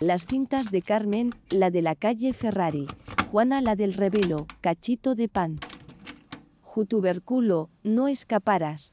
Las cintas de Carmen, la de la calle Ferrari. Juana la del revelo, cachito de pan. Jutuberculo, no escaparas.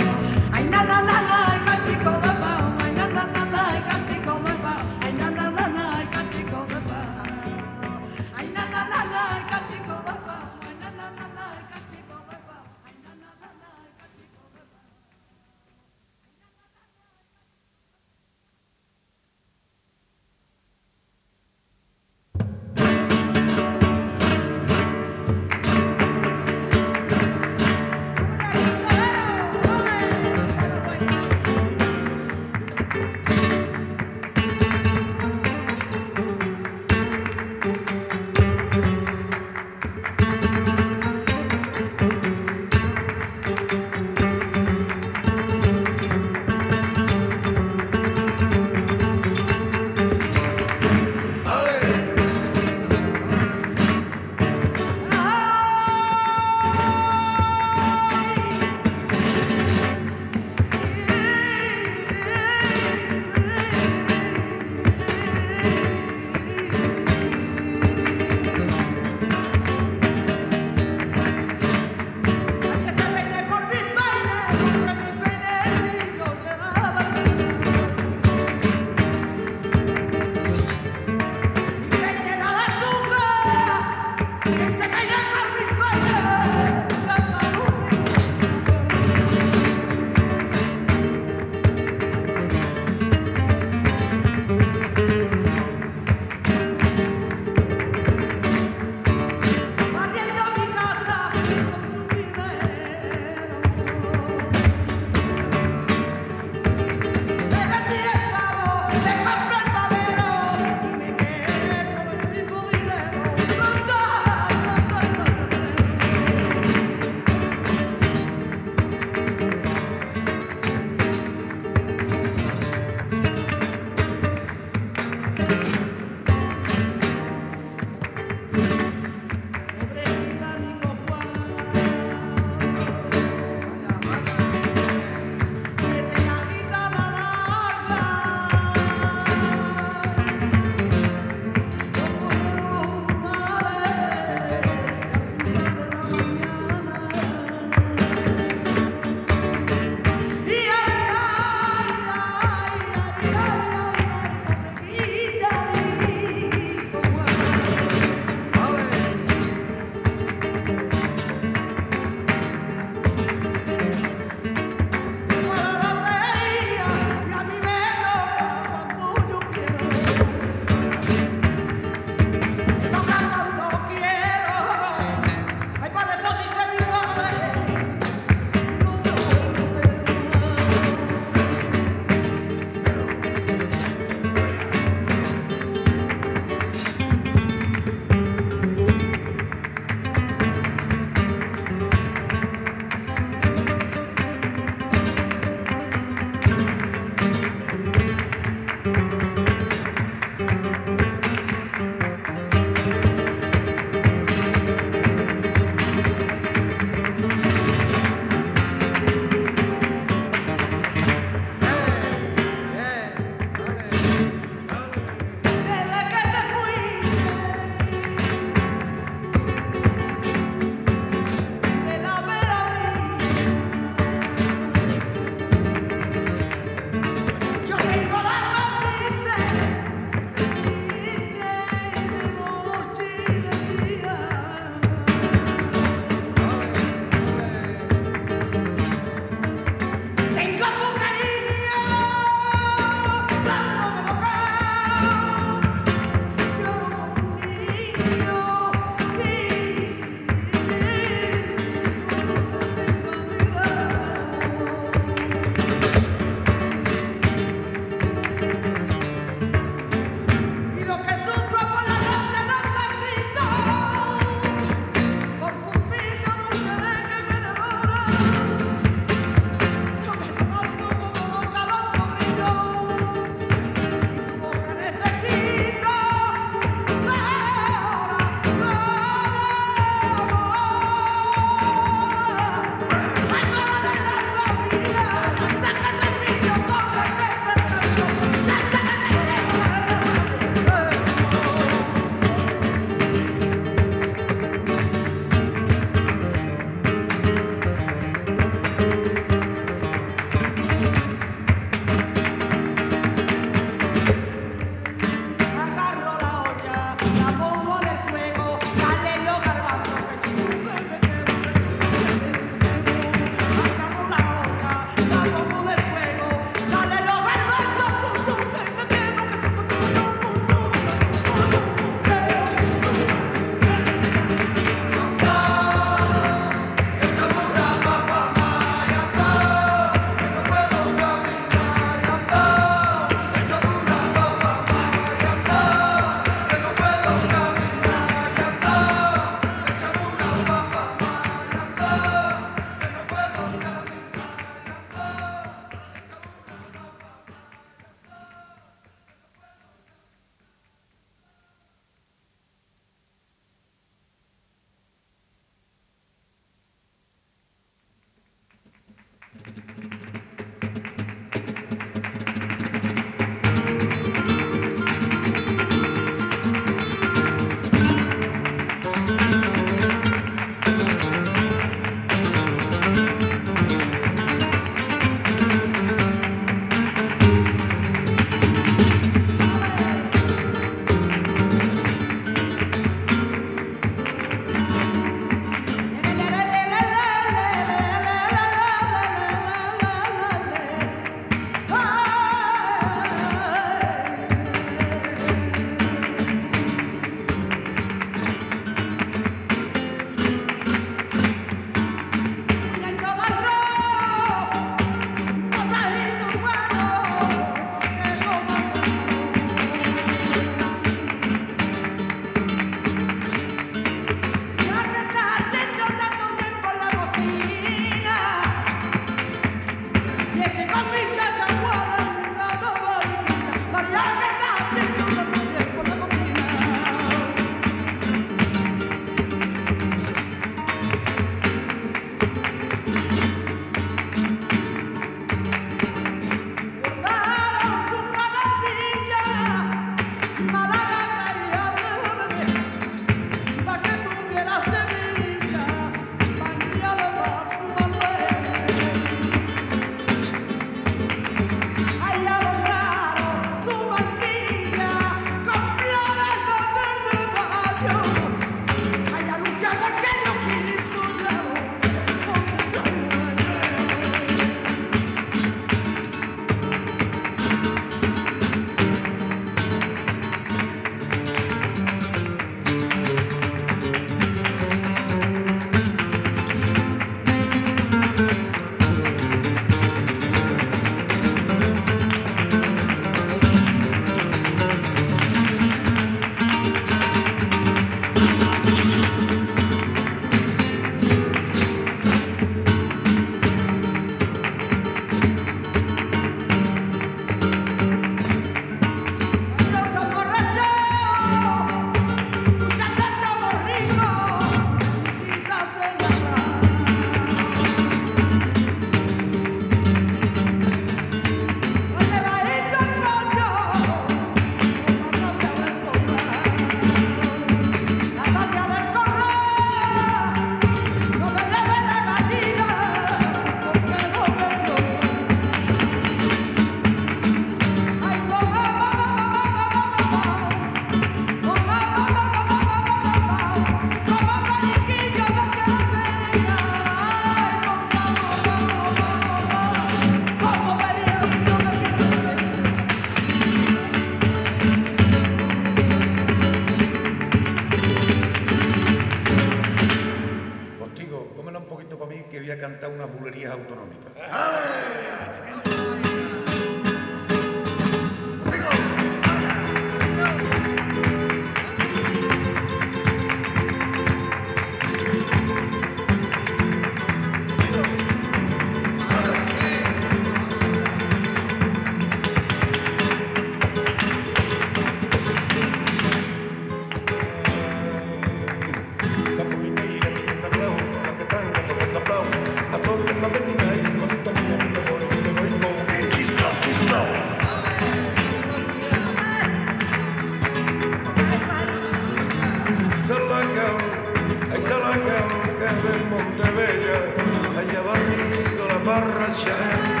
borrachera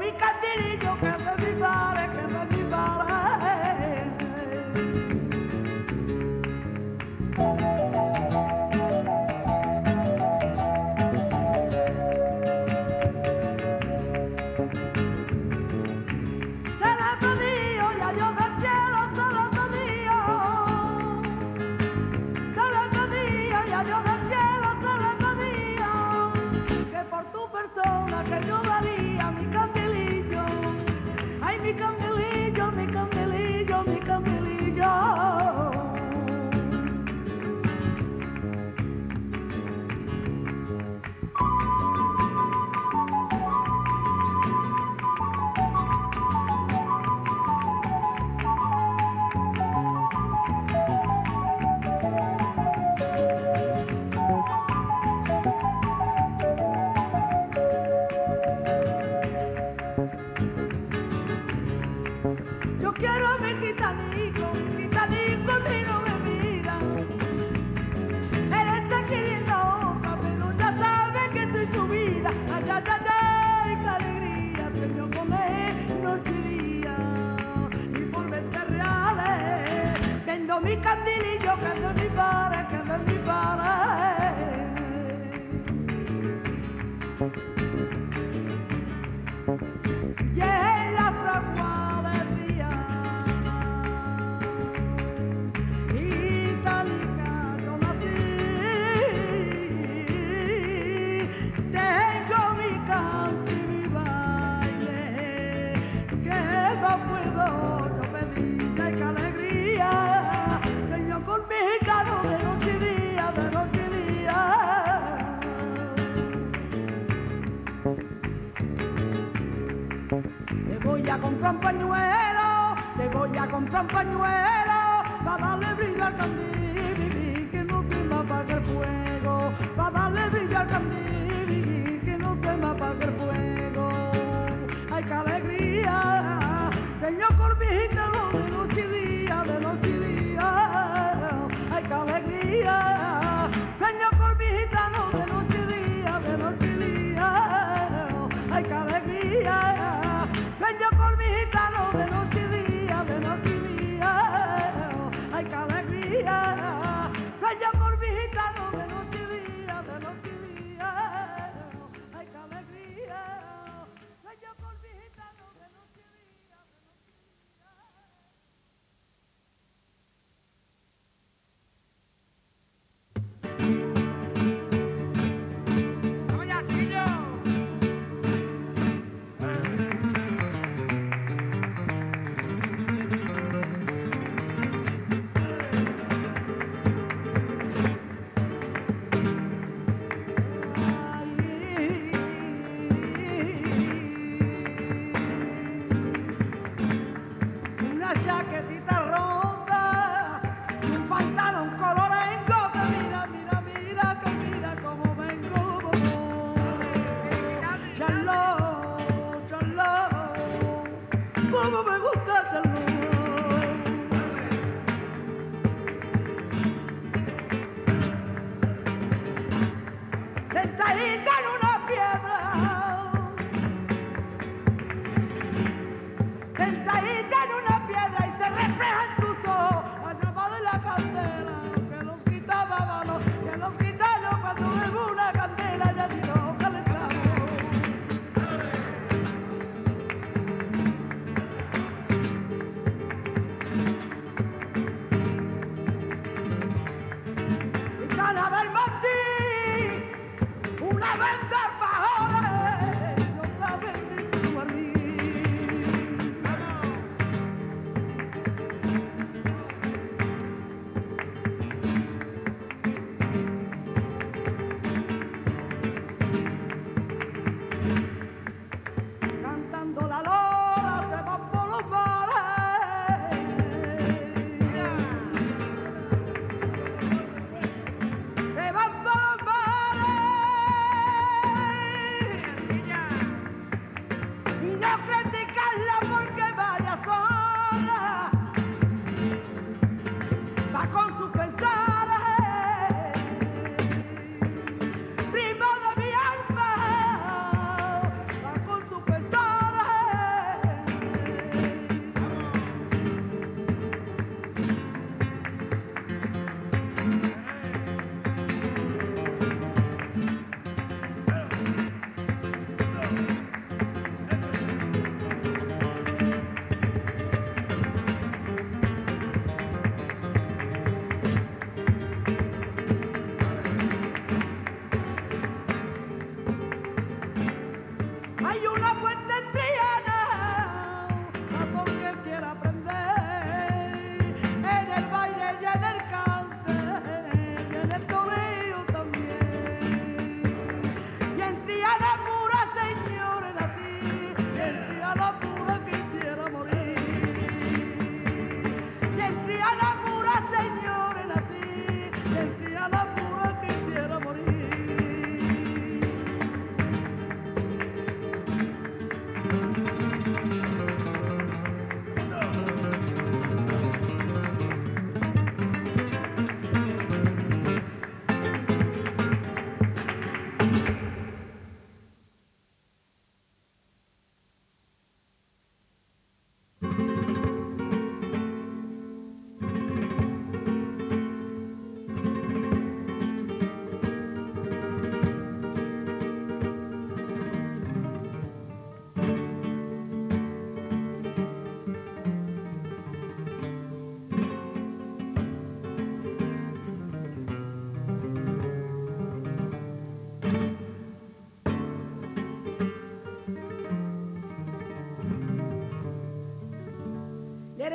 Brincadeira, voy a comprar un pañuelo, te voy a comprar un pañuelo, para darle brillo al candil, que no quema para el fuego, para darle brillo al candil, que no quema para el fuego. Ay, qué alegría, señor Corvijita.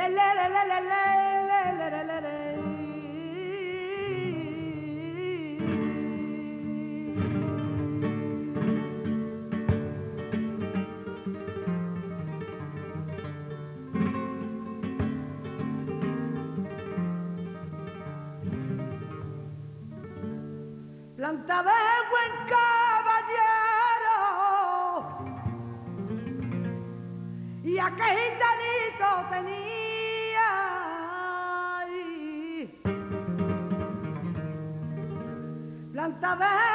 la la la la la Father.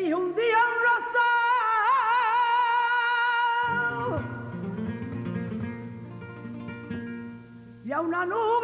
dijo un día un rosal y a una nube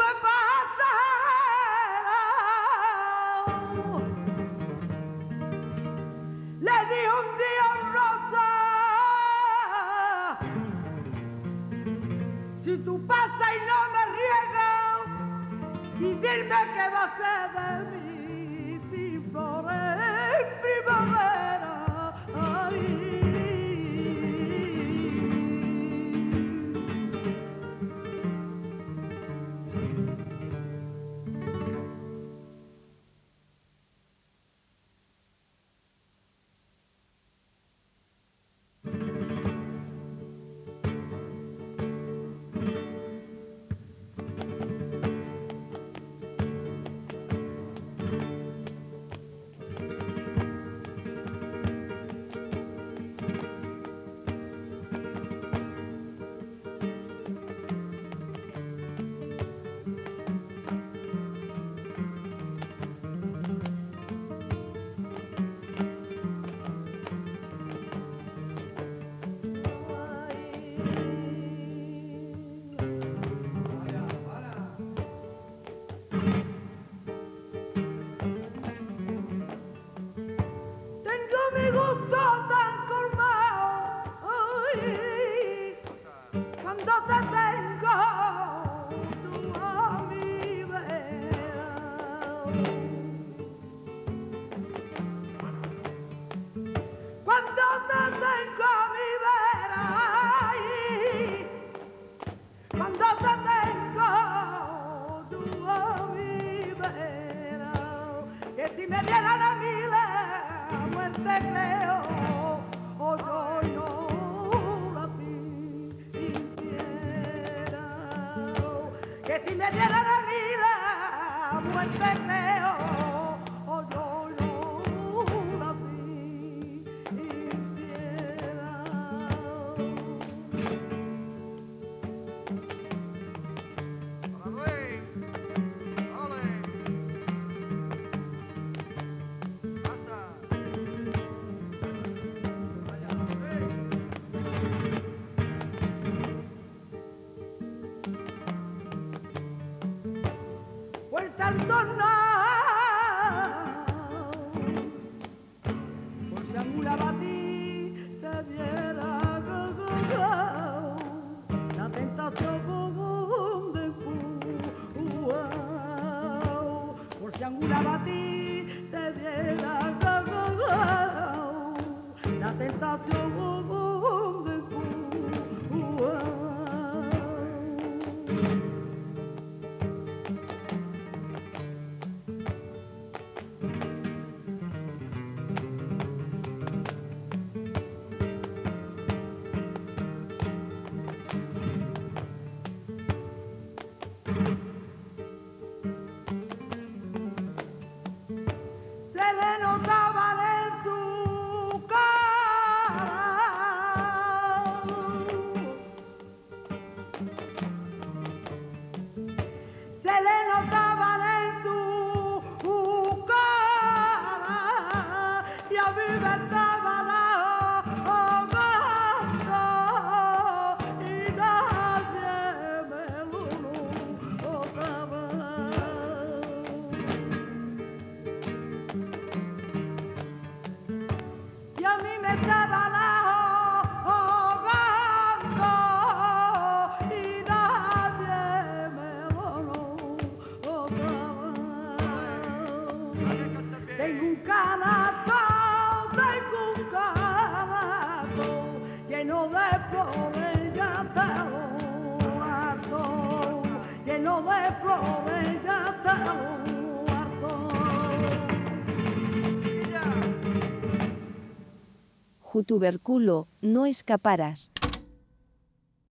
tuberculo, no escaparás.